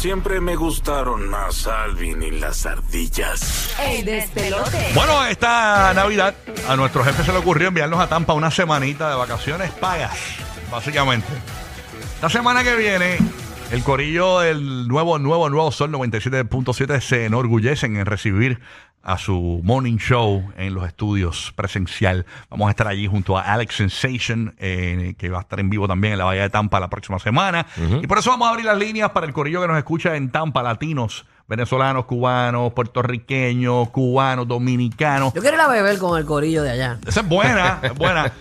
Siempre me gustaron más Alvin y las ardillas. El despelote. Bueno, esta Navidad a nuestro jefe se le ocurrió enviarnos a Tampa una semanita de vacaciones pagas, básicamente. La semana que viene, el corillo del nuevo, nuevo, nuevo Sol 97.7 se enorgullecen en recibir a su morning show en los estudios presencial. Vamos a estar allí junto a Alex Sensation, eh, que va a estar en vivo también en la Bahía de Tampa la próxima semana. Y por eso vamos a abrir las líneas para el corillo que nos escucha en Tampa, latinos, venezolanos, cubanos, puertorriqueños, cubanos, dominicanos. Yo quiero ir a beber con el corillo de allá. Esa es buena, es buena.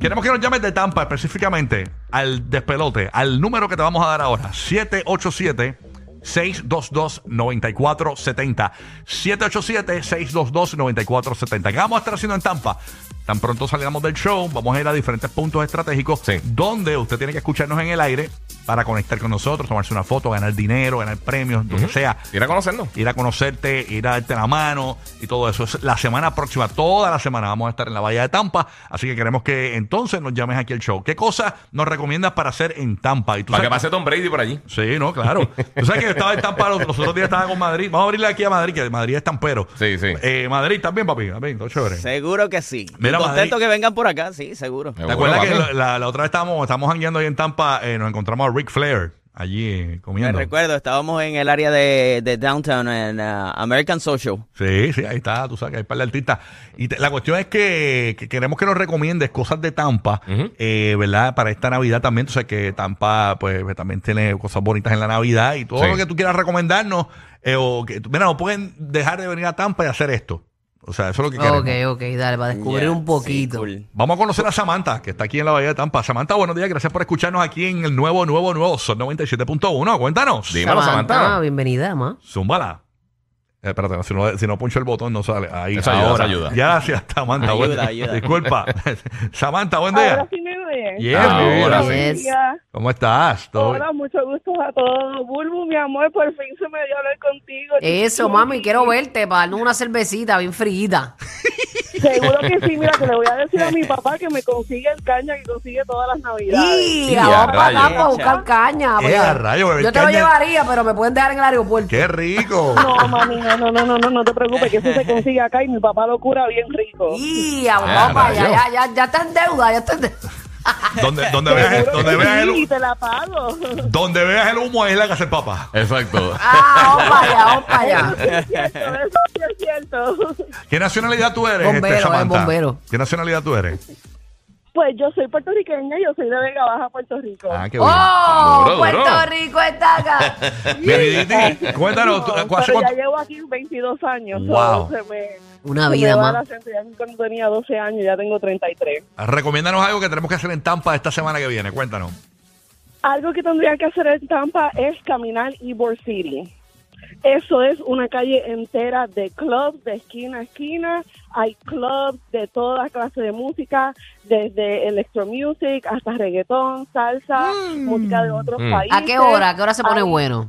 Queremos que nos llames de Tampa específicamente al despelote, al número que te vamos a dar ahora, 787 622-9470. 787-622-9470. ¿Qué vamos a estar haciendo en Tampa? Tan pronto salgamos del show, vamos a ir a diferentes puntos estratégicos Sí. donde usted tiene que escucharnos en el aire para conectar con nosotros, tomarse una foto, ganar dinero, ganar premios, lo que sea Ir a conocernos. ir a conocerte, ir a darte la mano y todo eso. Es la semana próxima, toda la semana vamos a estar en la Bahía de Tampa, así que queremos que entonces nos llames aquí al show. ¿Qué cosas nos recomiendas para hacer en Tampa? Y tú Para que pase Tom Brady por allí. Sí, no, claro. Tú sabes que yo estaba en Tampa, los, los otros días estaba con Madrid. Vamos a abrirle aquí a Madrid, que Madrid es tampero. Sí, sí. Eh, Madrid, ¿estás bien, papi? ¿Estás bien? ¿Todo chévere? Seguro que sí. Mira, contento Madrid. que vengan por acá, sí, seguro. ¿Te acuerdas que papi. la, la- la otra vez estábamos, estábamos jangueando ahí en Tampa, eh, nos encontramos a Ric Flair allí eh, Me comiendo? recuerdo, estábamos en el área de, de Downtown, en uh, American Social. Sí, sí, ahí está, tú sabes que hay un par de artistas. Y te- la cuestión es que, que queremos que nos recomiendes cosas de Tampa, eh, ¿verdad? Para esta Navidad también. Tú sabes que Tampa, pues, también tiene cosas bonitas en la Navidad y todo Sí. lo que tú quieras recomendarnos. eh, o que, mira, no pueden dejar de venir a Tampa y hacer esto. O sea, eso es lo que queremos. Ok, ok, dale, para descubrir un poquito. sí, cool. Vamos a conocer a Samantha, que está aquí en la Bahía de Tampa. Samantha, buenos días. Gracias por escucharnos aquí en el nuevo, nuevo, nuevo Son 97.1. Cuéntanos. Dímelo, Samantha. bienvenida, ma. Zúmbala. Eh, espérate, si no, si no puncho el botón no sale. Ahí, Eso ayuda, ahora. ayuda. Gracias, Samantha. Ayuda, Buen- ayuda. Disculpa. Samantha, buen día. Ahora sí Ahora sí. ¿Cómo estás? Hola, mucho gusto a todos. Bulbu, mi amor, por fin se me dio hablar contigo. Eso, mami, quiero verte para darnos una cervecita bien frita. Seguro que sí, mira, que le voy a decir a mi papá que me consigue el caña que consigue todas las navidades. Y Sí, vamos a para acá rayos. para buscar caña. Eh, porque a rayos, beber yo te lo caña. llevaría, pero me pueden dejar en el aeropuerto. ¡Qué rico! No, mami, no, no, no, no, no, no te preocupes, que eso se consigue acá y mi papá lo cura bien rico. Y vamos para allá, rayos. ya, ya, ya está en deuda, ya está en deuda. Donde, donde, veas, donde, veas el, te la pago. donde veas el humo, ahí es la casa del papá. Exacto. Ah, vamos para allá, vamos para allá. Es cierto, eso sí es cierto. ¿Qué nacionalidad tú eres, Bombero, este, Samantha? bombero. ¿Qué nacionalidad tú eres? Pues yo soy puertorriqueña, yo soy de Vega Baja, Puerto Rico. Ah, qué. ¡Oh! Duro, Puerto duro. Rico está acá. Cuéntanos, ¿tú- No, ¿hace pero ya llevo aquí 22 años. Wow. so se me, Una vida más. Ya cuando tenía 12 años, ya tengo 33. Recomiéndanos algo que tenemos que hacer en Tampa esta semana que viene. Cuéntanos. Algo que tendría que hacer en Tampa es caminar Ybor City. Eso es una calle entera de clubs de esquina a esquina. Hay clubs de toda clase de música, desde electro music hasta reggaetón, salsa, música de otros Mm. países. ¿A qué hora? ¿A qué hora se pone Hay- bueno?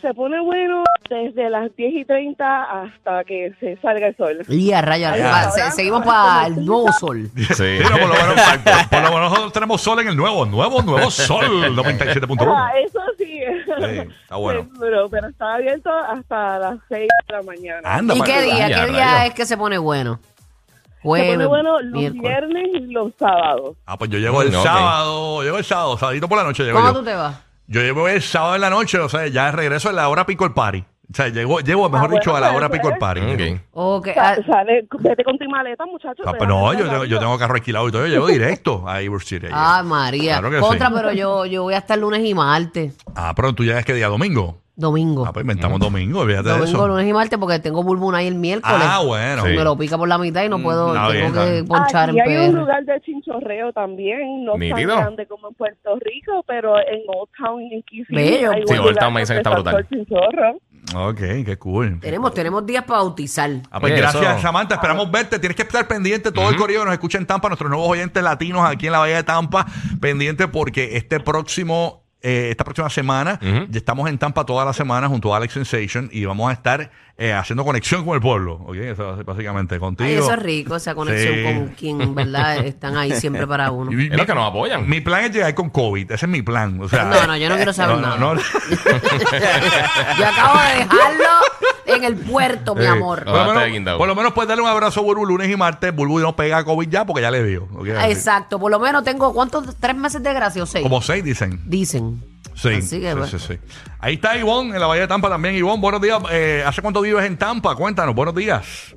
Se pone bueno desde las 10 y 30 hasta que se salga el sol. Y a rayos, Ahí va, se- seguimos para el nuevo sol. Sí. No, por, lo menos, por lo menos nosotros tenemos sol en el nuevo, nuevo, nuevo sol 97.1. Ah, eso sí. Sí, está bueno. Pero, pero está abierto hasta las 6 de la mañana. Anda, ¿Y qué día? Ya, ¿Qué día rayos. es que se pone bueno? Se Jueves, pone bueno los miércoles. viernes y los sábados. Ah, pues yo llego el Mm, ok. sábado, llego el sábado, sabadito por la noche llego ¿Cómo yo. tú te vas? Yo llego el sábado en la noche, o sea, ya regreso a la hora pico el party. O sea, llego, llego mejor Ah, bueno, dicho, a la pues, hora pico el pues. party. Ok. Ok, Sa- ah, Sale, vete con tu maleta, muchachos. Ah, te pues no, yo, tengo- yo tengo carro alquilado y todo. Yo llego directo a Ivor City. Ay, María. Claro que Contra, sí. pero yo, yo voy a estar lunes y martes. Ah, pero tú llegas que día domingo. Domingo. Ah, pues inventamos domingo, olvídate de Domingo, eso. lunes y martes porque tengo Bulbuna ahí el miércoles. Ah, bueno. Sí. Me lo pica por la mitad y no puedo, está tengo bien, está que bien. ponchar Aquí en hay un PR. lugar de chinchorreo también, no Nítido. tan grande como en Puerto Rico, pero en Old Town en Kissimmee Bello. hay Sí, un Old lugar Town me dicen que está donde brutal. el chinchorro. Ok, qué cool. Tenemos, tenemos días para bautizar. Ah, pues Oye, gracias, eso- Samantha. Esperamos verte. Tienes que estar pendiente. Todo el correo que nos escucha en Tampa, nuestros nuevos oyentes latinos aquí en la Bahía de Tampa, pendiente porque este próximo eh, esta próxima semana. Ya estamos en Tampa toda la semana junto a Alex Sensation y vamos a estar eh, haciendo conexión con el pueblo. ¿ok? Eso es básicamente contigo. Ay, eso es rico, esa conexión Sí. con quien, ¿verdad? Están ahí siempre para uno. Y- Es lo que nos apoyan. Mi plan es llegar con COVID. Ese es mi plan. O sea, No, no, yo no quiero saber no, nada. no, no. Yo acabo de dejarlo en el puerto, mi Eh, amor. Por lo, Ah, menos, por lo menos puedes darle un abrazo a Burbu lunes y martes. Burbu no pega COVID ya porque ya le dio. ¿ok? Exacto, por lo menos tengo, ¿cuántos? ¿Tres meses de gracia o seis? Como seis dicen. Dicen. Sí, Así que, sí, bueno. sí, sí. Ahí está Ivonne en la Bahía de Tampa también. Ivonne, buenos días. Eh, ¿Hace cuánto vives en Tampa? Cuéntanos, buenos días.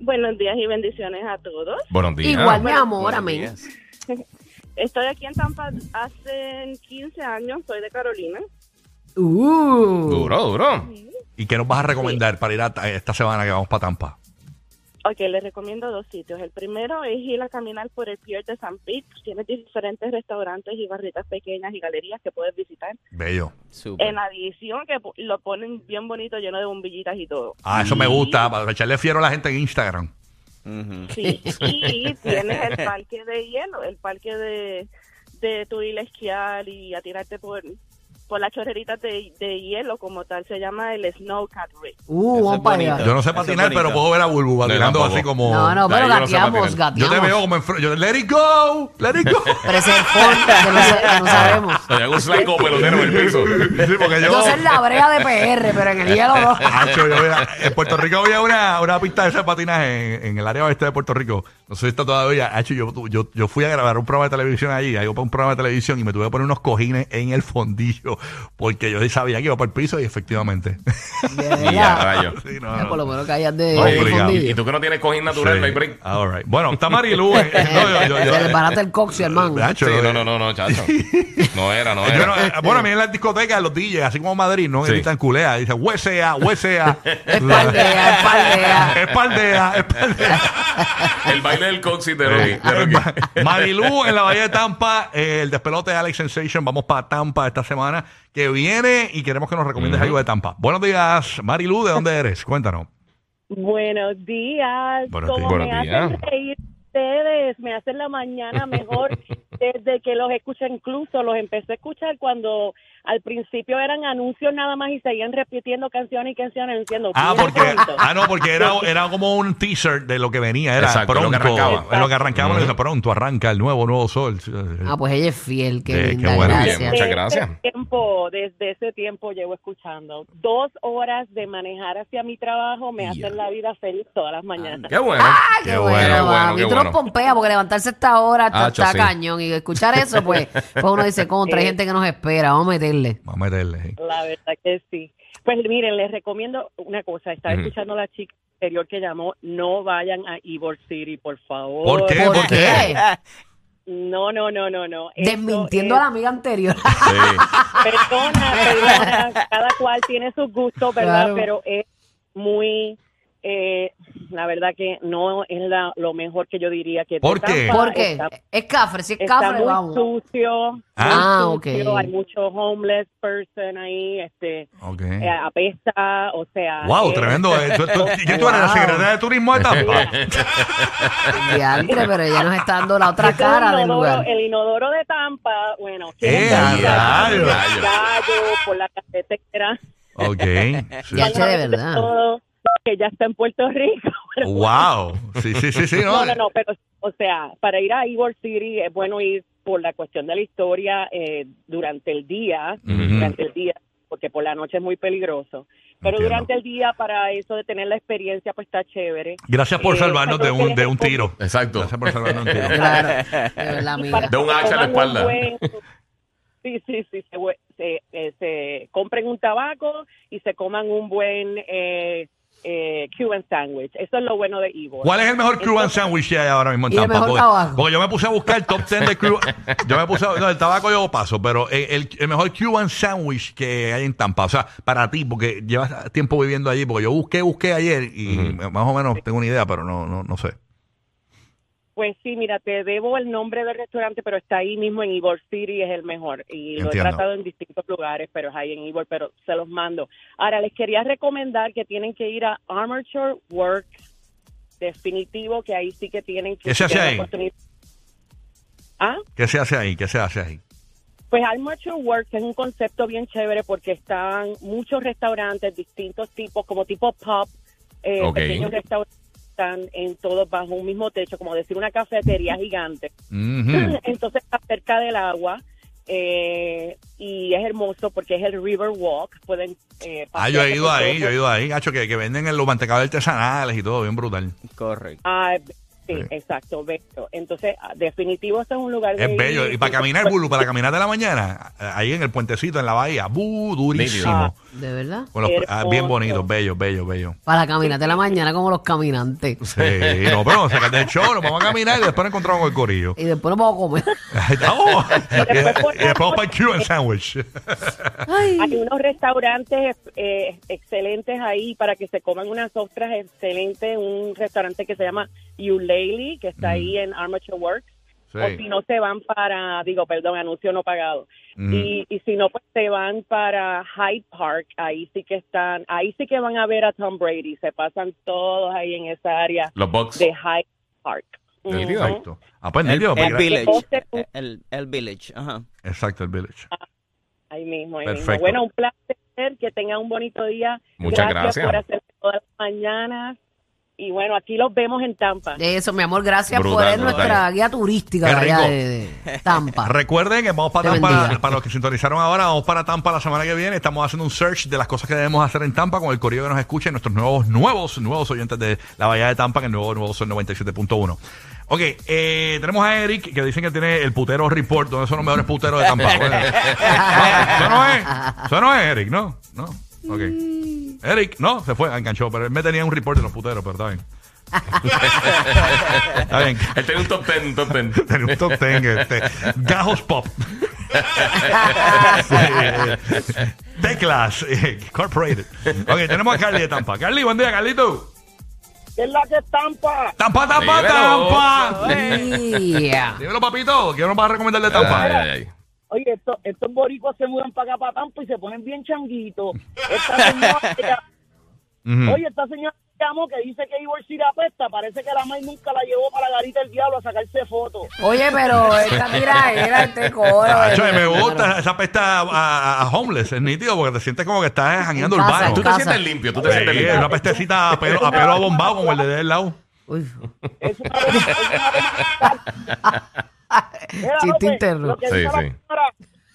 Buenos días y bendiciones a todos. Buenos días. Igual, mi amor, amén. Estoy aquí en Tampa hace 15 años, soy de Carolina. Uh. Duro, duro. ¿Y qué nos vas a recomendar para ir a ta- esta semana que vamos para Tampa? Ok, les recomiendo dos sitios. El primero es ir a caminar por el Pier de San Pete. Tiene diferentes restaurantes y barritas pequeñas y galerías que puedes visitar. Bello. En adición, que lo ponen bien bonito, lleno de bombillitas y todo. Ah, eso me gusta. Para echarle fiero a la gente en Instagram. Sí, y tienes el parque de hielo, el parque de, de tu ir a esquiar y a tirarte por, por las chorreritas de, de hielo, como tal, se llama el Snow Cat Rig. Uh, vamos para allá. Yo no sé patinar, pero puedo ver a Bulbu patinando así como. No, no, pero yo no gateamos. Yo gateamos. te veo como en yo, Let it go, let it go. Pero ese es el fondo, que no, sabemos. Te hago un slide como pelotero en el piso. Sí, porque yo. Yo soy la brea de PR, pero en el hielo no. Hacho, yo veía- en Puerto Rico había una, una pista de ese patinaje en, en el área oeste de Puerto Rico. No sé si está todavía. Hacho, yo, yo, yo fui a grabar un programa de televisión allí, ahí para un programa de televisión y me tuve que poner unos cojines en el fondillo porque yo sabía que iba para el piso y efectivamente. De Y ya, rayo. Sí, no, no. Por lo menos callas de, Oye, de y, y tú que no tienes cojín natural, Sí. no hay break. All right. Bueno, está Marilu. eh, eh, no, yo- yo- yo- Se le el mango. Hacho, Sí, yo- no, no, no, no, chacho. No era, no era. eh, bueno, a mí en las discotecas, los DJs, así como Madrid, no Sí. gritan culea, dicen huesea, huesea. Espaldea, espaldea. Espaldea, espaldea. El baile del coxis de Rocky. de Rocky. Marilú en la Bahía de Tampa, eh, el despelote de Alex Sensation. Vamos para Tampa esta semana que viene y queremos que nos recomiendes algo de Tampa. Buenos días, Marilú, ¿de dónde eres? Cuéntanos. Buenos días. Buenos días. me Buenos días. hacen reír ustedes, me hacen la mañana mejor desde que los escuché. Incluso los empecé a escuchar cuando al principio eran anuncios nada más y seguían repitiendo canciones y canciones diciendo Ah, "Viene porque, pronto". ah, no, porque era, era como un teaser de lo que venía. Era Exacto, pronto. lo que arrancaba. En lo que arrancamos, dice, pronto arranca el nuevo, nuevo sol. Ah, pues ella es fiel, qué qué bueno. Bien, gracias. muchas Desde gracias. ese tiempo, desde ese tiempo llevo escuchando. Dos horas de manejar hacia mi trabajo me hacen la vida feliz todas las mañanas. Qué bueno. Ah, qué, Qué bueno, bueno, qué bueno, pompeas porque levantarse esta hora está, Hacho, está sí. cañón. Y escuchar eso, pues, pues uno dice, contra, hay gente que nos espera, vamos a meterle. Vamos a meterle. sí. La verdad que sí. Pues miren, les recomiendo una cosa. Estaba escuchando a la chica anterior que llamó. No vayan a Ivor City, por favor. ¿Por qué? ¿Por ¿Por qué? qué? No, no, no, no, no. Eso Desmintiendo es- a la amiga anterior. Sí. Perdona, perdona. Cada cual tiene sus gustos, ¿verdad? Claro. Pero es muy... eh, la verdad que no es la- lo mejor que yo diría que... ¿Por qué? Tampa ¿Por qué? Está, Es cafre, si es está cafre, muy vamos. sucio. Ah. muy ok. sucio, Hay mucho homeless person ahí, este... Ok. eh, apesta, o sea... Wow, eh, tremendo. eh. ¿Tú, tú- ¿Quién tú eres? ¿La secretaria de turismo de Tampa? Diantre, pero ella nos está dando la otra cara del inodoro- lugar. El inodoro de Tampa, bueno, ¡Eh, que a gallo, por la carretera, Ok. sí. Ya, de verdad. todo, que ya está en Puerto Rico. Wow. Sí, sí, sí, sí. No, No, no, no, pero, o sea, para ir a Ivor City es bueno ir por la cuestión de la historia eh, durante el día, durante el día, porque por la noche es muy peligroso. Pero Entiendo. durante el día, para eso de tener la experiencia, pues está chévere. Gracias por Eh, salvarnos de un, de un tiro. Exacto. Gracias por salvarnos de un tiro. Claro, de un hacha a la espalda. buen- sí, sí, sí, se, se, eh, se compren un tabaco y se coman un buen eh, eh, Cuban sandwich. Eso es lo bueno de Ivo. ¿Cuál es el mejor Cuban sandwich que hay ahora mismo en Y el Tampa? mejor Porque, tabaco. porque yo me puse a buscar el top 10 de Cuban. Yo me puse a, no, el tabaco yo paso, pero el, el- el mejor Cuban sandwich que hay en Tampa. O sea, para ti, porque llevas tiempo viviendo allí, porque yo busqué, busqué ayer y más o menos tengo una idea, pero no, no, no sé. Pues sí, mira, te debo el nombre del restaurante, pero está ahí mismo en Ivor City, es el mejor. Y lo he tratado en distintos lugares, pero es ahí en Ivor, pero se los mando. Ahora, les quería recomendar que tienen que ir a Armature Works, definitivo, que ahí sí que tienen que ¿Qué se hace ahí? ¿Ah? ¿Qué se hace ahí? ¿Qué se hace ahí? Pues Armature Works es un concepto bien chévere porque están muchos restaurantes, distintos tipos, como tipo pub, eh, pequeños restaurantes están en todos bajo un mismo techo, como decir una cafetería gigante. Entonces está cerca del agua eh, y es hermoso porque es el River Walk. Pueden eh, Ah, yo he ido ahí, todo- yo he ido ahí, gacho, que, que venden en los mantecados artesanales y todo, bien brutal. Correcto. Ah, sí, Sí. exacto, bello. Entonces, ah, definitivo, este es un lugar de Es bello. ir. Y para caminar, Bulu, para caminar de la mañana, eh, ahí en el puentecito, en la bahía, ¡bu! durísimo. Ah. ¿De verdad? Ah, bien Hermoso. bonito, bello, bello, bello. Para caminar de la mañana como los caminantes. Sí, no, pero sacate el show, nos vamos a caminar y después nos encontramos con el corillo. Y después nos vamos a comer. Ahí estamos. y, y después vamos para el Cuban Sandwich. Ay. Hay unos restaurantes eh, excelentes ahí para que se coman unas ostras excelentes. Un restaurante que se llama Eulalie, que está ahí en Armature Works. Sí. O si no, se van para, digo, perdón, anuncio no pagado. Mm. Y, y si no, pues se van para Hyde Park. Ahí sí que están, ahí sí que van a ver a Tom Brady. Se pasan todos ahí en esa área Los Bucks. de Hyde Park. Nítido. Ujú. Exacto. Ah, pues El, nítido, pues, el Village. El, el Village, ajá. Exacto, el Village. Ahí mismo, ahí Perfecto. mismo. Bueno, un placer, que tengan un bonito día. Muchas gracias. por hacer todas las mañanas. Y bueno, aquí los vemos en Tampa. Eso, mi amor, gracias Brutal, por ser brutal. nuestra guía turística Qué de allá rico. de, de Tampa. Recuerden que vamos para Te Tampa, bendiga. para los que sintonizaron ahora, vamos para Tampa la semana que viene. Estamos haciendo un search de las cosas que debemos hacer en Tampa con el correo que nos escucha y nuestros nuevos, nuevos, nuevos oyentes de la Bahía de Tampa, que el nuevo, nuevo Sol 97.1. Ok, eh, tenemos a Eric que dicen que tiene el putero report, donde son los mejores puteros de Tampa. Bueno, eso no es, eso no es Eric, ¿no? No, ok. Eric, no, se fue, enganchó, pero él me tenía un report de los puteros, pero está bien. está bien. Él tiene un top 10, un top 10. Tenía un top 10, este, Gajos Pop. Teclas eh, Incorporated. Ok, tenemos a Carly de Tampa. Carly, buen día, Carlito. ¿Qué es la que estampa? Tampa, Tampa, Dímelo. Tampa. Dímelo, papito. ¿Qué nos vas a recomendar de Tampa? Ay, ay, ay. Oye, estos, estos boricuas se mudan para acá, para Tampa y se ponen bien changuitos. Esta señora, ella- Ujú. oye, esta señora que llamó que dice que Ivor City apesta. Parece que la May nunca la llevó para la garita del diablo a sacarse fotos. Oye, pero esta tiraera, este coro. Me gusta esa pesta a, a- a homeless, es nítido, porque te sientes como que estás jangueando casa, urbano. Tú te Casa. sientes limpio, tú te Sí, sientes es limpio. una pestecita a pelo, a pelo abombado como el de del lado. Uy, Es una es una Mira, Chiste López, interno. Lo que, Sí, la sí.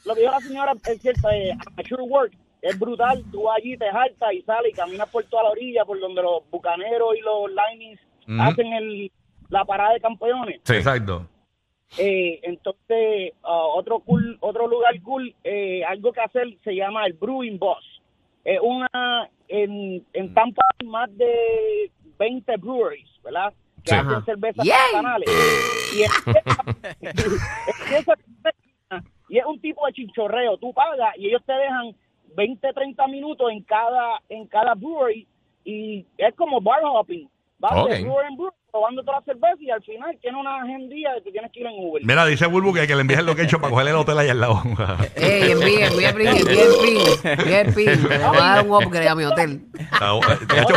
Lo que dijo la señora es cierto, eh, Amateur Work es brutal. Tú allí, te jaltas y sales y caminas por toda la orilla, por donde los bucaneros y los linings hacen el, la parada de campeones. Sí. Exacto. Eh, entonces, ah, otro cool, otro lugar cool, eh, algo que hacer se llama el Brewing Boss. Es una, en, en Tampa hay más de 20 breweries, ¿verdad? Que Sí. hacen Ajá. cervezas Yay. artesanales. Y es, empieza- y es un tipo de chinchorreo. Tú pagas y ellos te dejan 20, 30 minutos en cada, en cada brewery y es como bar hopping. Vas Ok. de brewery en brewery probando toda la cerveza y al final tiene una agendía de que tienes que ir en Uber. Mira, dice Bulbu que, que le envíe el location para coger el hotel allá al lado. Ey, envíe, envíe, envíe, envíe el pin. Envíe el pin. que Le voy a dar un upgrade a mi hotel. Hecho,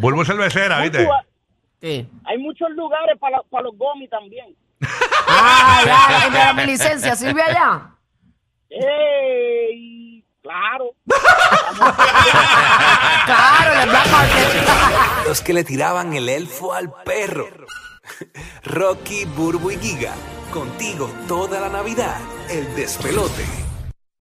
Bulbu es cervecera, ¿viste? Sí. Hay muchos lugares para, para los gomis también. Ah, ya, el de la mi licencia, ¿sirve allá? ¡Ey! Claro. Claro, el Black Market. Los que le tiraban el elfo al perro. Rocky, Burbu y Giga. Contigo toda la Navidad. El despelote.